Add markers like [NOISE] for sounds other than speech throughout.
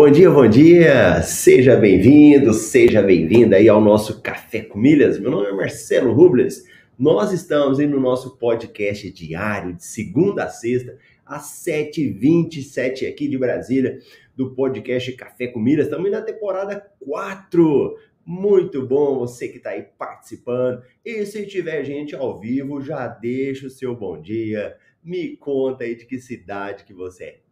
Bom dia, bom dia! Seja bem-vindo, seja bem-vinda aí ao nosso Café com Milhas. Meu nome é Marcelo Rubles. Nós estamos aí no nosso podcast diário, de segunda a sexta, às 7h27 aqui de Brasília, do podcast Café com Milhas. Estamos na temporada 4. Muito bom você que está aí participando. E se tiver gente ao vivo, já deixa o seu bom dia. Me conta aí de que cidade que você é.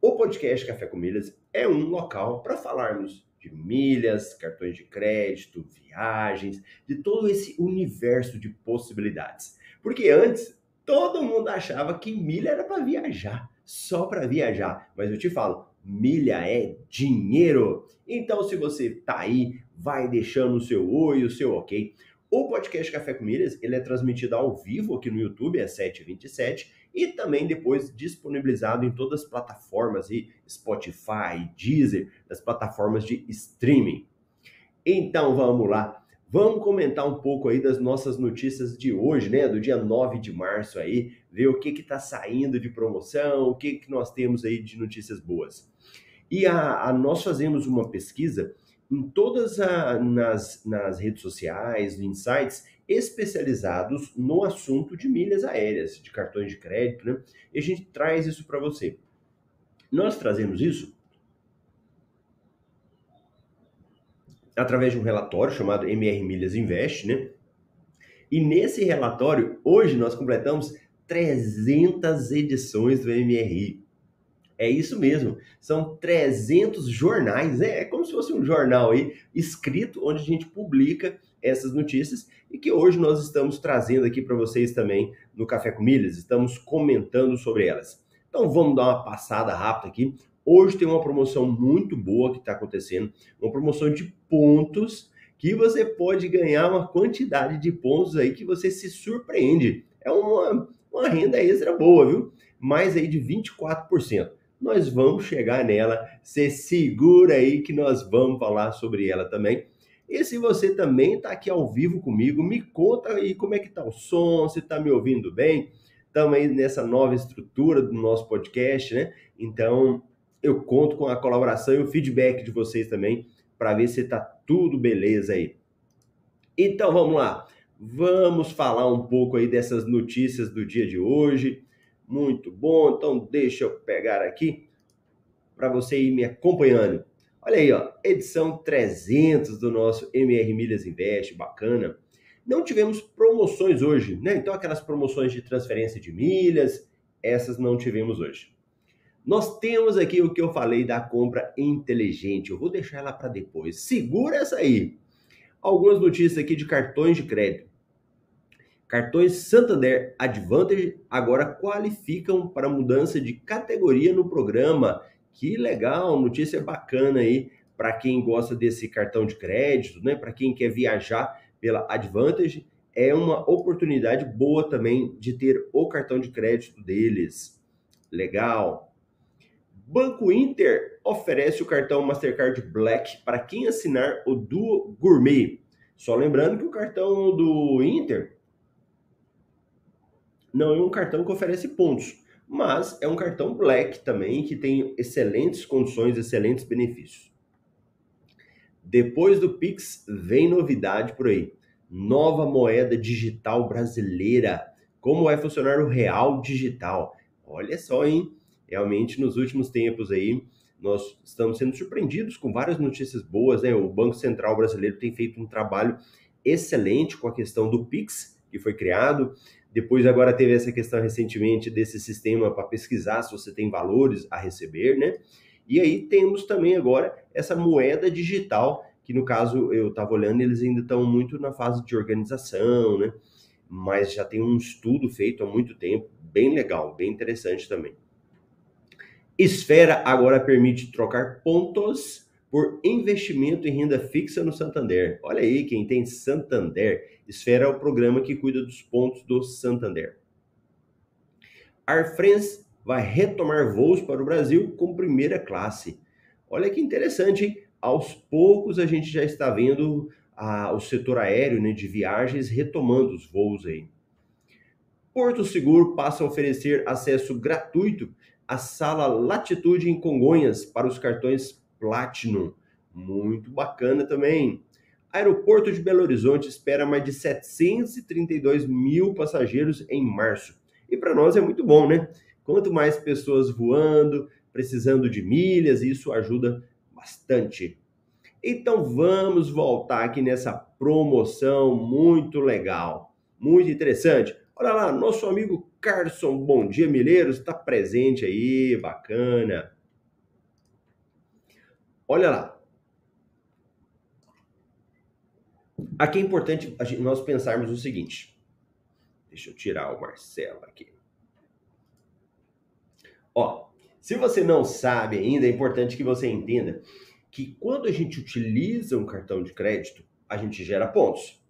O podcast Café com Milhas é um local para falarmos de milhas, cartões de crédito, viagens, de todo esse universo de possibilidades. Porque antes todo mundo achava que milha era para viajar, só para viajar. Mas eu te falo, milha é dinheiro. Então, se você tá aí, vai deixando o seu oi, o seu ok. O podcast Café com Milhas, ele é transmitido ao vivo aqui no YouTube, é 7h27, e também depois disponibilizado em todas as plataformas, e Spotify, Deezer, das plataformas de streaming. Então vamos lá, vamos comentar um pouco aí das nossas notícias de hoje, né, do dia 9 de março aí, ver o que que tá saindo de promoção, o que que nós temos aí de notícias boas. E a, a nós fazemos uma pesquisa em todas as nas, nas redes sociais, em sites especializados no assunto de milhas aéreas, de cartões de crédito, né? E a gente traz isso para você. Nós trazemos isso através de um relatório chamado MR Milhas Invest, né? E nesse relatório, hoje nós completamos 300 edições do MRI. É isso mesmo. São 300 jornais, né? é como se fosse um jornal aí escrito onde a gente publica essas notícias e que hoje nós estamos trazendo aqui para vocês também no Café com Milhas, estamos comentando sobre elas. Então vamos dar uma passada rápida aqui. Hoje tem uma promoção muito boa que está acontecendo, uma promoção de pontos que você pode ganhar uma quantidade de pontos aí que você se surpreende. É uma, uma renda extra boa, viu? Mais aí de 24% nós vamos chegar nela. Você segura aí que nós vamos falar sobre ela também. E se você também está aqui ao vivo comigo, me conta aí como é que tá o som, se está me ouvindo bem. Estamos aí nessa nova estrutura do nosso podcast, né? Então, eu conto com a colaboração e o feedback de vocês também para ver se está tudo beleza aí. Então, vamos lá. Vamos falar um pouco aí dessas notícias do dia de hoje. Muito bom. Então, deixa eu pegar aqui para você ir me acompanhando. Olha aí, ó, edição 300 do nosso MR Milhas Invest, bacana. Não tivemos promoções hoje, né? Então, aquelas promoções de transferência de milhas, essas não tivemos hoje. Nós temos aqui o que eu falei da compra inteligente. Eu vou deixar ela para depois. Segura essa aí. Algumas notícias aqui de cartões de crédito. Cartões Santander Advantage agora qualificam para mudança de categoria no programa. Que legal, notícia bacana aí para quem gosta desse cartão de crédito, né? Para quem quer viajar pela Advantage, é uma oportunidade boa também de ter o cartão de crédito deles. Legal. Banco Inter oferece o cartão Mastercard Black para quem assinar o Duo Gourmet. Só lembrando que o cartão do Inter não é um cartão que oferece pontos, mas é um cartão Black também que tem excelentes condições, excelentes benefícios. Depois do Pix, vem novidade por aí. Nova moeda digital brasileira. Como vai funcionar o real digital? Olha só, hein? Realmente, nos últimos tempos aí, nós estamos sendo surpreendidos com várias notícias boas, né? O Banco Central brasileiro tem feito um trabalho excelente com a questão do Pix, que foi criado. Depois, agora teve essa questão recentemente desse sistema para pesquisar se você tem valores a receber, né? E aí temos também agora essa moeda digital, que no caso eu estava olhando, eles ainda estão muito na fase de organização, né? Mas já tem um estudo feito há muito tempo, bem legal, bem interessante também. Esfera agora permite trocar pontos por investimento em renda fixa no Santander. Olha aí, quem tem Santander. Esfera é o programa que cuida dos pontos do Santander. Air France vai retomar voos para o Brasil com primeira classe. Olha que interessante, hein? Aos poucos a gente já está vendo a, o setor aéreo né, de viagens retomando os voos aí. Porto Seguro passa a oferecer acesso gratuito à sala Latitude em Congonhas para os cartões Platinum. Muito bacana também. Aeroporto de Belo Horizonte espera mais de 732 mil passageiros em março. E para nós é muito bom, né? Quanto mais pessoas voando, precisando de milhas, isso ajuda bastante. Então vamos voltar aqui nessa promoção muito legal, muito interessante. Olha lá, nosso amigo Carson Bom Dia Milheiros está presente aí, bacana. Olha lá. Aqui é importante nós pensarmos o seguinte. Deixa eu tirar o Marcelo aqui. Ó, se você não sabe ainda, é importante que você entenda que quando a gente utiliza um cartão de crédito, a gente gera pontos.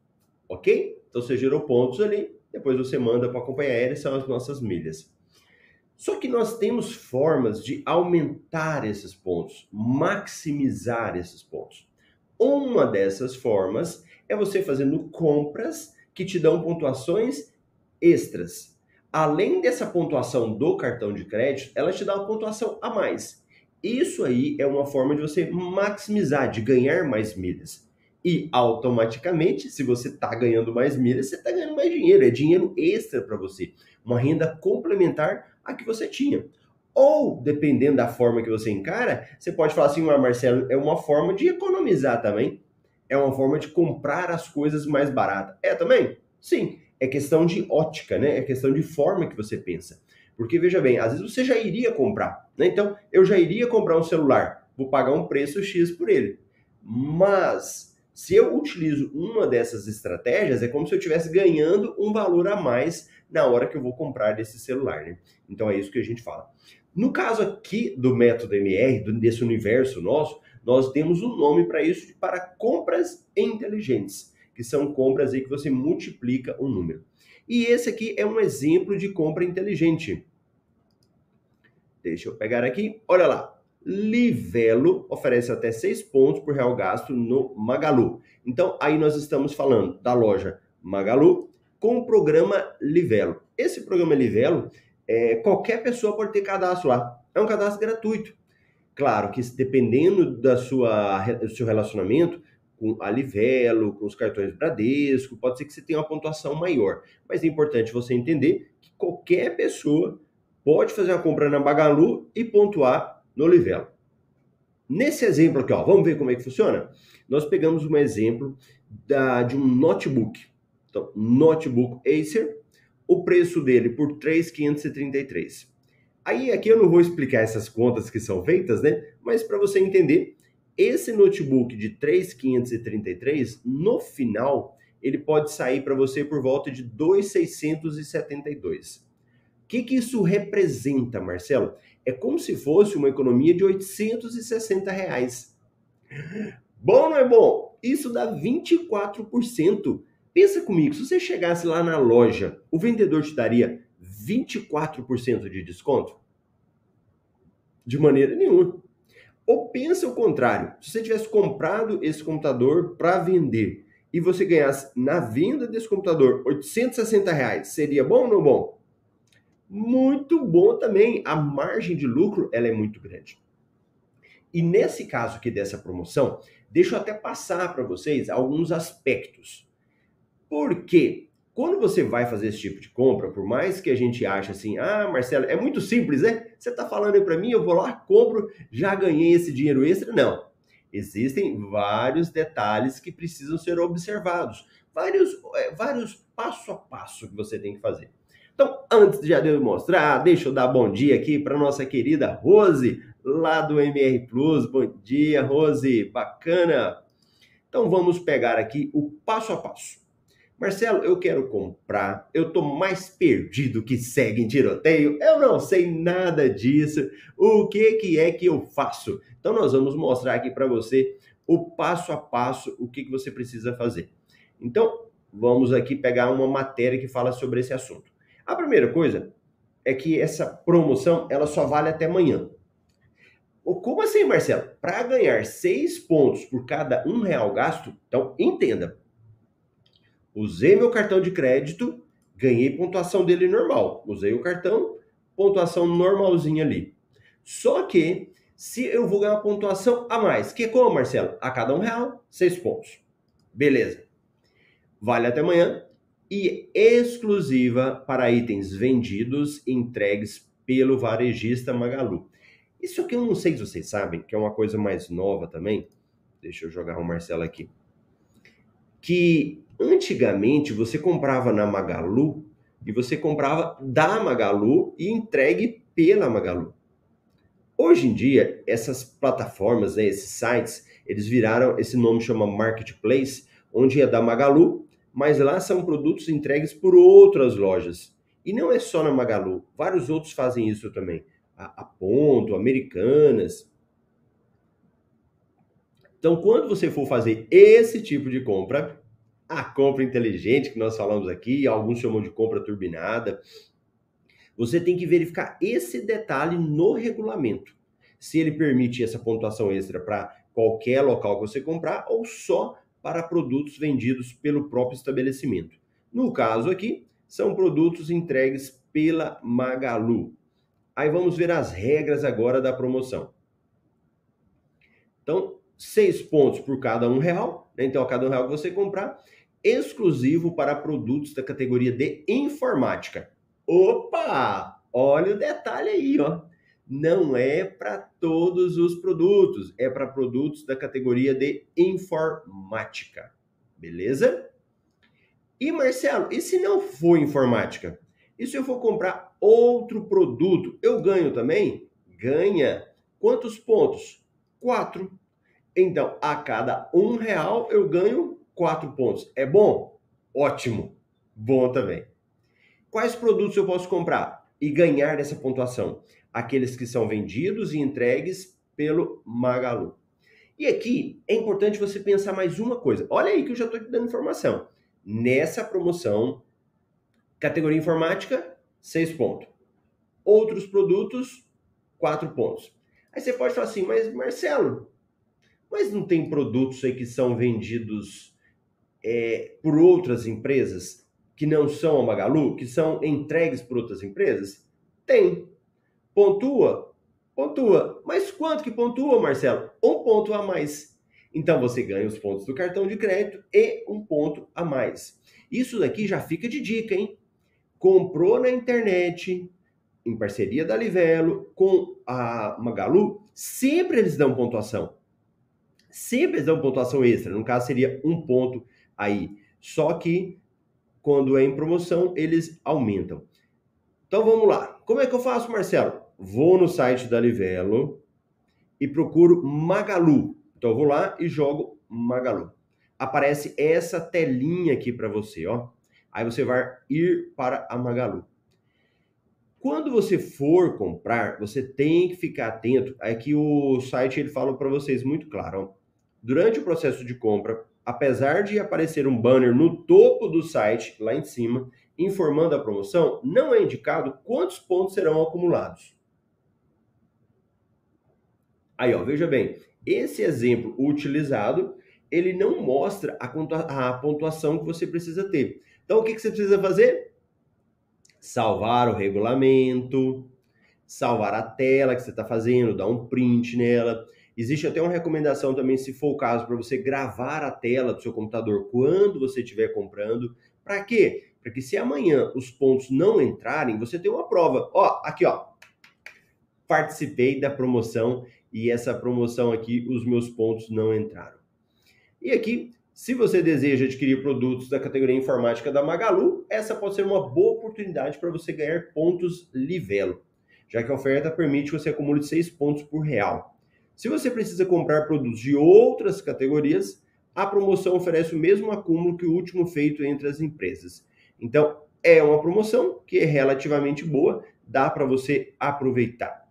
Ok? Então você gerou pontos ali, depois você manda para a companhia aérea, são as nossas milhas. Só que nós temos formas de aumentar esses pontos, maximizar esses pontos. Uma dessas formas é você fazendo compras que te dão pontuações extras. Além dessa pontuação do cartão de crédito, ela te dá uma pontuação a mais. Isso aí é uma forma de você maximizar, de ganhar mais milhas. E automaticamente, se você está ganhando mais milhas, você está ganhando mais dinheiro. É dinheiro extra para você. Uma renda complementar à que você tinha. Ou, dependendo da forma que você encara, você pode falar assim, ah, Marcelo, é uma forma de economizar também. É uma forma de comprar as coisas mais baratas. É também? Sim. É questão de ótica, né? É questão de forma que você pensa. Porque, veja bem, às vezes você já iria comprar. Né? Então, eu já iria comprar um celular. Vou pagar um preço X por ele. Mas se eu utilizo uma dessas estratégias, é como se eu estivesse ganhando um valor a mais na hora que eu vou comprar desse celular, né? Então é isso que a gente fala. No caso aqui do método MR, desse universo nosso, nós temos um nome para isso, para compras inteligentes, que são compras aí que você multiplica um número. E esse aqui é um exemplo de compra inteligente. Deixa eu pegar aqui. Olha lá. Livelo oferece até 6 pontos por real gasto no Magalu. Então, aí nós estamos falando da loja Magalu com o programa Livelo. Esse programa Livelo, é, qualquer pessoa pode ter cadastro lá. É um cadastro gratuito. Claro que dependendo da sua, do seu relacionamento com a Livelo, com os cartões Bradesco, pode ser que você tenha uma pontuação maior. Mas é importante você entender que qualquer pessoa pode fazer uma compra na Magalu e pontuar no Livelo. Nesse exemplo aqui, ó, vamos ver como é que funciona? Nós pegamos um exemplo da, de um notebook. Então, notebook Acer, o preço dele por 3,533. Aí aqui eu não vou explicar essas contas que são feitas, né? Mas para você entender, esse notebook de 3,533, no final, ele pode sair para você por volta de 2,672. Que, que isso representa, Marcelo? É como se fosse uma economia de 860 reais. Bom não é bom? Isso dá 24%. Pensa comigo, se você chegasse lá na loja, o vendedor te daria 24% de desconto? De maneira nenhuma. Ou pensa o contrário, se você tivesse comprado esse computador para vender e você ganhasse na venda desse computador 860 reais, seria bom ou não bom? Muito bom também. A margem de lucro ela é muito grande. E nesse caso aqui dessa promoção, deixa eu até passar para vocês alguns aspectos. Porque quando você vai fazer esse tipo de compra, por mais que a gente ache assim, ah, Marcelo, é muito simples, né? Você está falando aí para mim, eu vou lá, compro, já ganhei esse dinheiro extra? Não. Existem vários detalhes que precisam ser observados, vários, é, vários passo a passo que você tem que fazer. Então, antes de eu mostrar, deixa eu dar bom dia aqui para nossa querida Rose, lá do MR Plus. Bom dia, Rose, bacana. Então, vamos pegar aqui o passo a passo. Marcelo, eu quero comprar, eu tô mais perdido que segue em tiroteio, eu não sei nada disso. O que que é que eu faço? Então nós vamos mostrar aqui para você o passo a passo, o que que você precisa fazer. Então, vamos aqui pegar uma matéria que fala sobre esse assunto. A primeira coisa é que essa promoção ela só vale até amanhã. Como assim, Marcelo? Para ganhar seis pontos por cada um real gasto, então entenda. Usei meu cartão de crédito, ganhei pontuação dele normal. Usei o cartão, pontuação normalzinha ali. Só que Se eu vou ganhar uma pontuação a mais, que como, Marcelo? A cada um real, seis pontos. Beleza. Vale até amanhã e exclusiva para itens vendidos e entregues pelo varejista Magalu. Isso aqui eu não sei se vocês sabem, que é uma coisa mais nova também. Deixa eu jogar o Marcelo aqui. Que antigamente você comprava na Magalu e você comprava da Magalu e entregue pela Magalu. Hoje em dia, essas plataformas, né, esses sites, eles viraram, esse nome chama Marketplace, onde é da Magalu, mas lá são produtos entregues por outras lojas. E não é só na Magalu, vários outros fazem isso também. A, a Ponto, Americanas. Então, quando você for fazer esse tipo de compra, a compra inteligente que nós falamos aqui, alguns chamam de compra turbinada, você tem que verificar esse detalhe no regulamento. Se ele permite essa pontuação extra para qualquer local que você comprar ou só para produtos vendidos pelo próprio estabelecimento. No caso aqui, são produtos entregues pela Magalu. Aí vamos ver as regras agora da promoção. Então, seis pontos por cada um real. Né? Então, a cada um real que você comprar, exclusivo para produtos da categoria de informática. Opa! Olha o detalhe aí, ó. Não é para todos os produtos, é para produtos da categoria de informática. Beleza? E Marcelo, e se não for informática? E se eu for comprar outro produto, eu ganho também? Ganha. Quantos pontos? Quatro. Então, a cada um real eu ganho quatro pontos. É bom? Ótimo. Bom também. Quais produtos eu posso comprar e ganhar essa pontuação? Aqueles que são vendidos e entregues pelo Magalu. E aqui é importante você pensar mais uma coisa. Olha aí que eu já estou te dando informação nessa promoção, categoria informática, 6 pontos. Outros produtos, 4 pontos. Aí você pode falar assim, mas Marcelo, mas não tem produtos aí que são vendidos é, por outras empresas que não são a Magalu, que são entregues por outras empresas? Tem. Pontua? Pontua. Mas quanto que pontua, Marcelo? Um ponto a mais. Então você ganha os pontos do cartão de crédito e um ponto a mais. Isso daqui já fica de dica, hein? Comprou na internet, em parceria da Livelo, com a Magalu, sempre eles dão pontuação. Sempre eles dão pontuação extra. No caso, seria um ponto aí. Só que quando é em promoção, eles aumentam. Então vamos lá. Como é que eu faço, Marcelo? Vou no site da Livelo e procuro Magalu. Então eu vou lá e jogo Magalu. Aparece essa telinha aqui para você, ó. Aí você vai ir para a Magalu. Quando você for comprar, você tem que ficar atento. Aqui o site ele fala para vocês muito claro. Ó. Durante o processo de compra, apesar de aparecer um banner no topo do site, lá em cima, informando a promoção, não é indicado quantos pontos serão acumulados. Aí, ó, veja bem, esse exemplo utilizado, ele não mostra a, pontuação que você precisa ter. Então, o que, que você precisa fazer? Salvar o regulamento, salvar a tela que você está fazendo, dar um print nela. Existe até uma recomendação também, se for o caso, para você gravar a tela do seu computador quando você estiver comprando. Para quê? Para que se amanhã os pontos não entrarem, você tem uma prova. Ó, aqui ó, participei da promoção e essa promoção aqui, os meus pontos não entraram. E aqui, se você deseja adquirir produtos da categoria informática da Magalu, essa pode ser uma boa oportunidade para você ganhar pontos Livelo, já que a oferta permite que você acumule 6 pontos por real. Se você precisa comprar produtos de outras categorias, a promoção oferece o mesmo acúmulo que o último feito entre as empresas. Então, é uma promoção que é relativamente boa, dá para você aproveitar.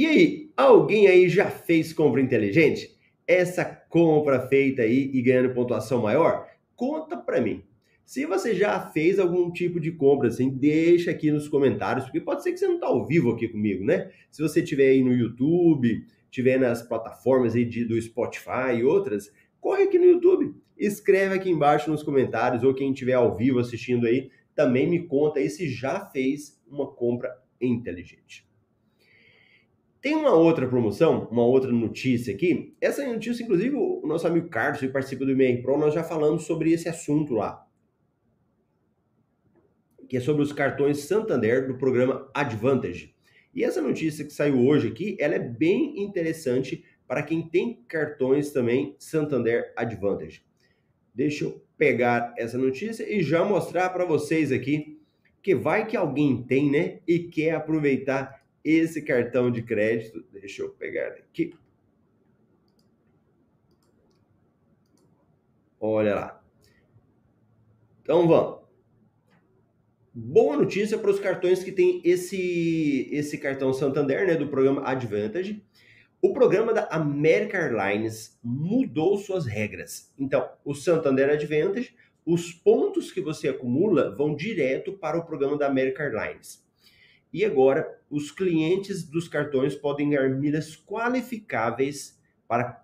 E aí, alguém aí já fez compra inteligente? Essa compra feita aí e ganhando pontuação maior? Conta para mim. Se você já fez algum tipo de compra assim, deixa aqui nos comentários, porque pode ser que você não está ao vivo aqui comigo, né? Se você estiver aí no YouTube, estiver nas plataformas aí de, do Spotify e outras, corre aqui no YouTube, escreve aqui embaixo nos comentários, ou quem estiver ao vivo assistindo aí, também me conta aí se já fez uma compra inteligente. Tem uma outra promoção, uma outra notícia aqui. Essa notícia, inclusive, o nosso amigo Carlos, que participa do MR Pro, nós já falamos sobre esse assunto lá. Que é sobre os cartões Santander do programa Advantage. E essa notícia que saiu hoje aqui, ela é bem interessante para quem tem cartões também Santander Advantage. Deixa eu pegar essa notícia e já mostrar para vocês aqui que vai que alguém tem, né, e quer aproveitar esse cartão de crédito. Deixa eu pegar aqui. Olha lá. Então vamos. Boa notícia para os cartões que tem esse esse cartão Santander, né, do programa Advantage. O programa da American Airlines mudou suas regras. Então, o Santander Advantage, os pontos que você acumula vão direto para o programa da American Airlines. E agora, os clientes dos cartões podem ganhar milhas qualificáveis para,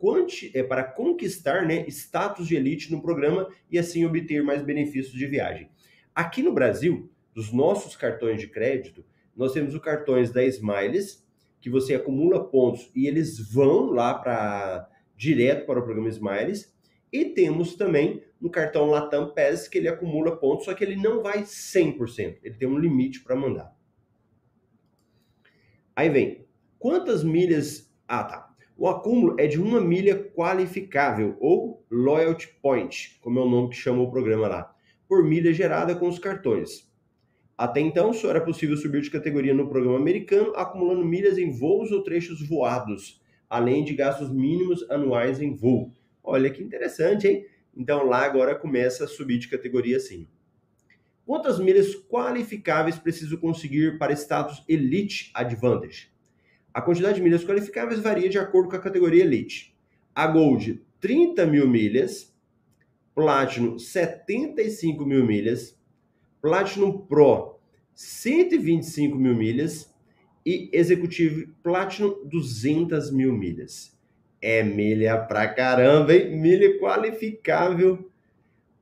é, para conquistar né, status de elite no programa e assim obter mais benefícios de viagem. Aqui no Brasil, dos nossos cartões de crédito, nós temos os cartões da Smiles, que você acumula pontos e eles vão lá para direto para o programa Smiles. E temos também no cartão Latam Pass, que ele acumula pontos, só que ele não vai 100%, ele tem um limite para mandar. Aí vem, quantas milhas... Ah, tá. O acúmulo é de uma milha qualificável, ou Loyalty Point, como é o nome que chama o programa lá, por milha gerada com os cartões. Até então, só era possível subir de categoria no programa americano, acumulando milhas em voos ou trechos voados, além de gastos mínimos anuais em voo. Olha que interessante, hein? Então lá agora começa a subir de categoria sim. Quantas milhas qualificáveis preciso conseguir para status Elite Advantage? A quantidade de milhas qualificáveis varia de acordo com a categoria Elite. A Gold, 30 mil milhas. Platinum, 75 mil milhas. Platinum Pro, 125 mil milhas. E Executive Platinum, 200 mil milhas. É milha pra caramba, hein? Milha qualificável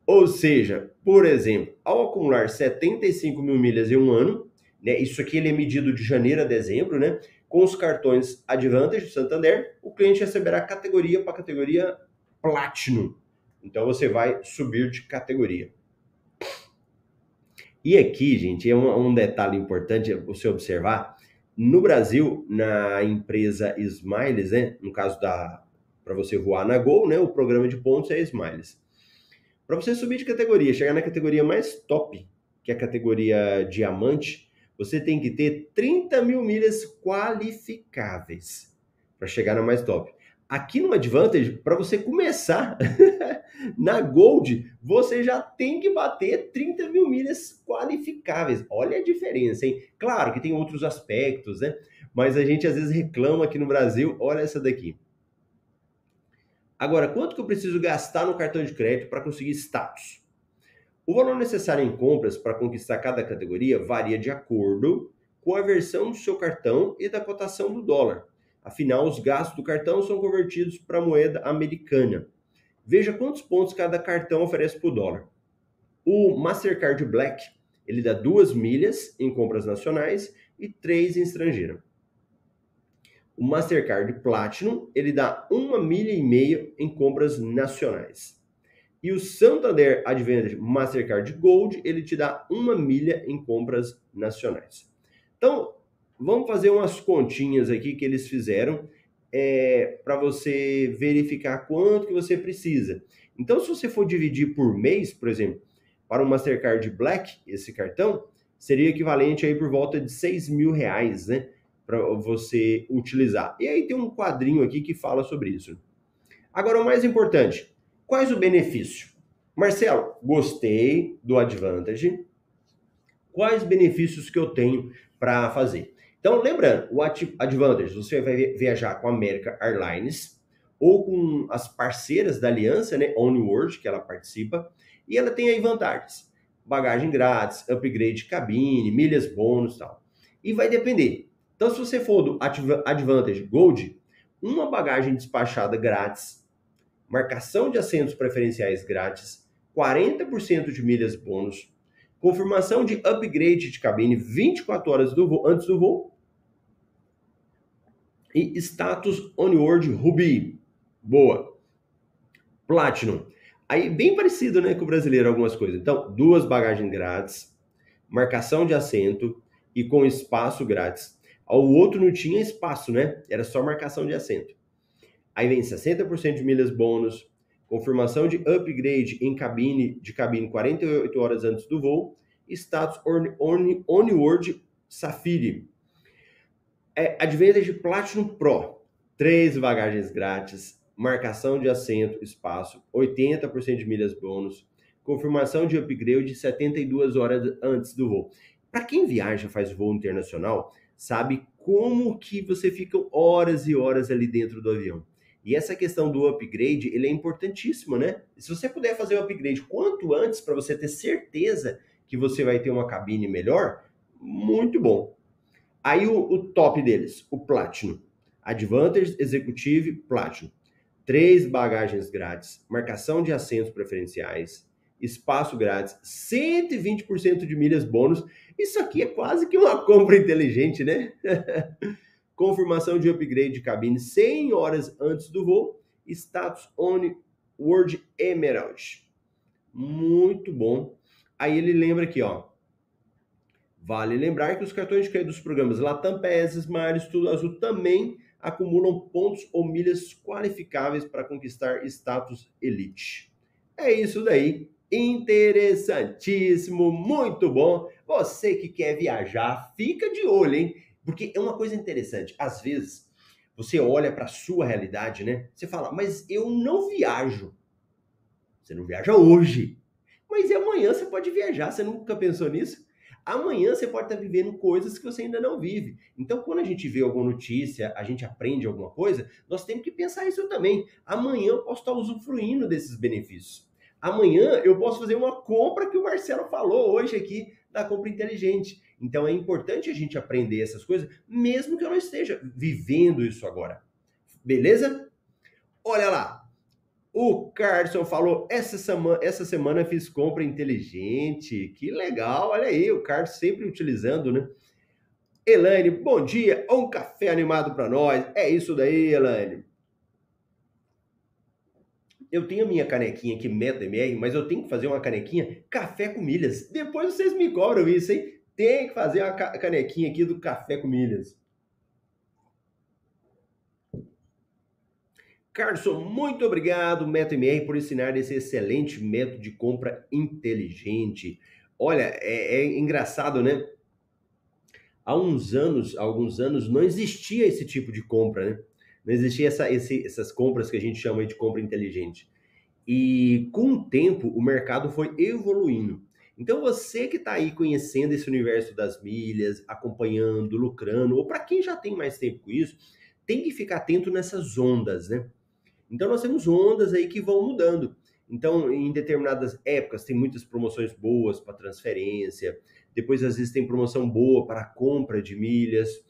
ou seja, por exemplo, ao acumular 75 mil milhas em um ano, né, isso aqui ele é medido de janeiro a dezembro, né? Com os cartões Advantage do Santander, o cliente receberá categoria para categoria Platinum. Então você vai subir de categoria. E aqui, gente, é um, um detalhe importante você observar. No Brasil, na empresa Smiles, né? No caso da para você voar na Gol, né? O programa de pontos é Smiles. Para você subir de categoria, chegar na categoria mais top, que é a categoria diamante, você tem que ter 30 mil milhas qualificáveis para chegar na mais top. Aqui no Advantage, para você começar [LAUGHS] na Gold, você já tem que bater 30 mil milhas qualificáveis. Olha a diferença, hein? Claro que tem outros aspectos, né? Mas a gente às vezes reclama aqui no Brasil. Olha essa daqui. Agora, quanto que eu preciso gastar no cartão de crédito para conseguir status? O valor necessário em compras para conquistar cada categoria varia de acordo com a versão do seu cartão e da cotação do dólar. Afinal, os gastos do cartão são convertidos para moeda americana. Veja quantos pontos cada cartão oferece por dólar. O Mastercard Black, ele dá duas milhas em compras nacionais e três em estrangeira. O Mastercard Platinum, ele dá uma milha e meia em compras nacionais. E o Santander Advantage Mastercard Gold, ele te dá uma milha em compras nacionais. Então, vamos fazer umas continhas aqui que eles fizeram é, para você verificar quanto que você precisa. Então, se você for dividir por mês, por exemplo, para o Mastercard Black, esse cartão, seria equivalente aí por volta de 6 mil reais, né? Para você utilizar. E aí tem um quadrinho aqui que fala sobre isso. Agora, o mais importante, quais o benefício? Marcelo, gostei do Advantage. Quais benefícios que eu tenho para fazer? Então, lembrando, o Advantage, você vai viajar com a American Airlines ou com as parceiras da aliança, né, Onward, que ela participa, e ela tem aí vantagens. Bagagem grátis, upgrade de cabine, milhas bônus e tal. E vai depender então, se você for do Advantage Gold, uma bagagem despachada grátis, marcação de assentos preferenciais grátis, 40% de milhas bônus, confirmação de upgrade de cabine 24 horas do voo, antes do voo E status onward Ruby. Boa. Platinum. Aí bem parecido, né, com o brasileiro algumas coisas. Então, duas bagagens grátis, marcação de assento e com espaço grátis. O outro não tinha espaço, né? Era só marcação de assento. Aí vem 60% de milhas bônus, confirmação de upgrade em cabine de cabine 48 horas antes do voo, status on, on, onward Safiri. É, Advantage Platinum Pro, três bagagens grátis, marcação de assento, espaço, 80% de milhas bônus, confirmação de upgrade de 72 horas antes do voo. Para quem viaja, faz voo internacional, sabe como que você fica horas e horas ali dentro do avião. E essa questão do upgrade, ele é importantíssimo, né? Se você puder fazer o upgrade quanto antes para você ter certeza que você vai ter uma cabine melhor, muito bom. Aí o, o top deles, o Platinum. Advantage Executive Platinum. Três bagagens grátis, marcação de assentos preferenciais, espaço grátis, 120% de milhas bônus. Isso aqui é quase que uma [LAUGHS] compra inteligente, né? [LAUGHS] confirmação de upgrade de cabine 100 horas antes do voo, status on Word Emerald. Muito bom. Aí ele lembra aqui, ó. Vale lembrar que os cartões de crédito dos programas Latam PES, Smiles, Tudo Azul também acumulam pontos ou milhas qualificáveis para conquistar status Elite. É isso daí. Interessantíssimo, muito bom. Você que quer viajar, fica de olho, hein? Porque é uma coisa interessante. Às vezes, você olha para a sua realidade, né? Você fala, mas eu não viajo. Você não viaja hoje. Mas amanhã você pode viajar. Você nunca pensou nisso? Amanhã você pode estar vivendo coisas que você ainda não vive. Então, quando a gente vê alguma notícia, a gente aprende alguma coisa, nós temos que pensar isso também. Amanhã eu posso estar usufruindo desses benefícios. Amanhã eu posso fazer uma compra que o Marcelo falou hoje aqui da compra inteligente. Então é importante a gente aprender essas coisas, mesmo que eu não esteja vivendo isso agora. Beleza? Olha lá. O Carson falou: essa semana, essa semana fiz compra inteligente. Que legal, olha aí, o Carson sempre utilizando, né? Elaine, bom dia. Um café animado para nós. É isso daí, Elaine. Eu tenho a minha canequinha aqui, MetaMR, mas eu tenho que fazer uma canequinha café com milhas. Depois vocês me cobram isso, hein? tem que fazer a canequinha aqui do café com milhas. Carson, muito obrigado, MetoMR, por ensinar esse excelente método de compra inteligente. Olha, é, é engraçado, né? Há uns anos, há alguns anos, não existia esse tipo de compra, né? Não existia essa, esse, essas compras que a gente chama de compra inteligente. E com o tempo, o mercado foi evoluindo. Então você que está aí conhecendo esse universo das milhas, acompanhando, lucrando, ou para quem já tem mais tempo com isso, tem que ficar atento nessas ondas, né? Então nós temos ondas aí que vão mudando. Então, em determinadas épocas tem muitas promoções boas para transferência, depois às vezes tem promoção boa para compra de milhas,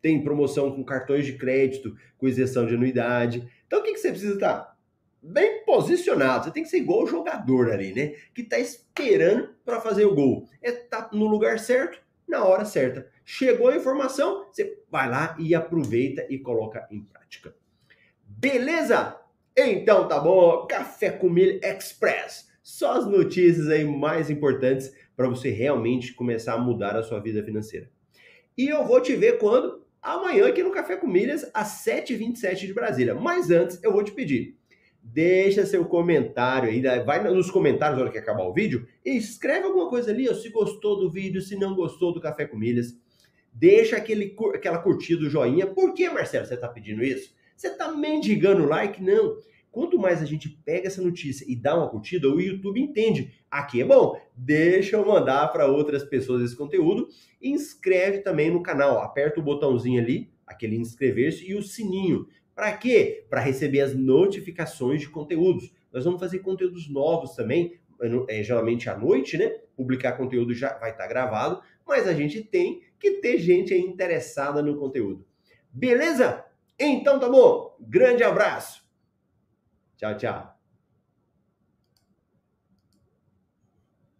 tem promoção com cartões de crédito com isenção de anuidade. Então o que, que você precisa estar? Tá? bem posicionado. Você tem que ser igual o jogador ali, né? Que tá esperando para fazer o gol. É tá no lugar certo, na hora certa. Chegou a informação, você vai lá e aproveita e coloca em prática. Beleza? Então tá bom. Café com Milho Express. Só as notícias aí mais importantes para você realmente começar a mudar a sua vida financeira. E eu vou te ver quando? Amanhã aqui no Café com Milhas, às 7h27 de Brasília. Mas antes, eu vou te pedir deixa seu comentário aí, né? vai nos comentários na hora que acabar o vídeo e escreve alguma coisa ali, ó, se gostou do vídeo, se não gostou do Café com Milhas. Deixa aquele, aquela curtida, o joinha. Por que, Marcelo, você está pedindo isso? Você está mendigando like? Não. Quanto mais a gente pega essa notícia e dá uma curtida, o YouTube entende. Aqui é bom, deixa eu mandar para outras pessoas esse conteúdo. Inscreve também no canal. Aperta o botãozinho ali, aquele inscrever-se e o sininho para quê? Para receber as notificações de conteúdos. Nós vamos fazer conteúdos novos também, é, geralmente à noite, né? Publicar conteúdo já vai estar tá gravado, mas a gente tem que ter gente interessada no conteúdo. Beleza? Então tá bom. Grande abraço. 加价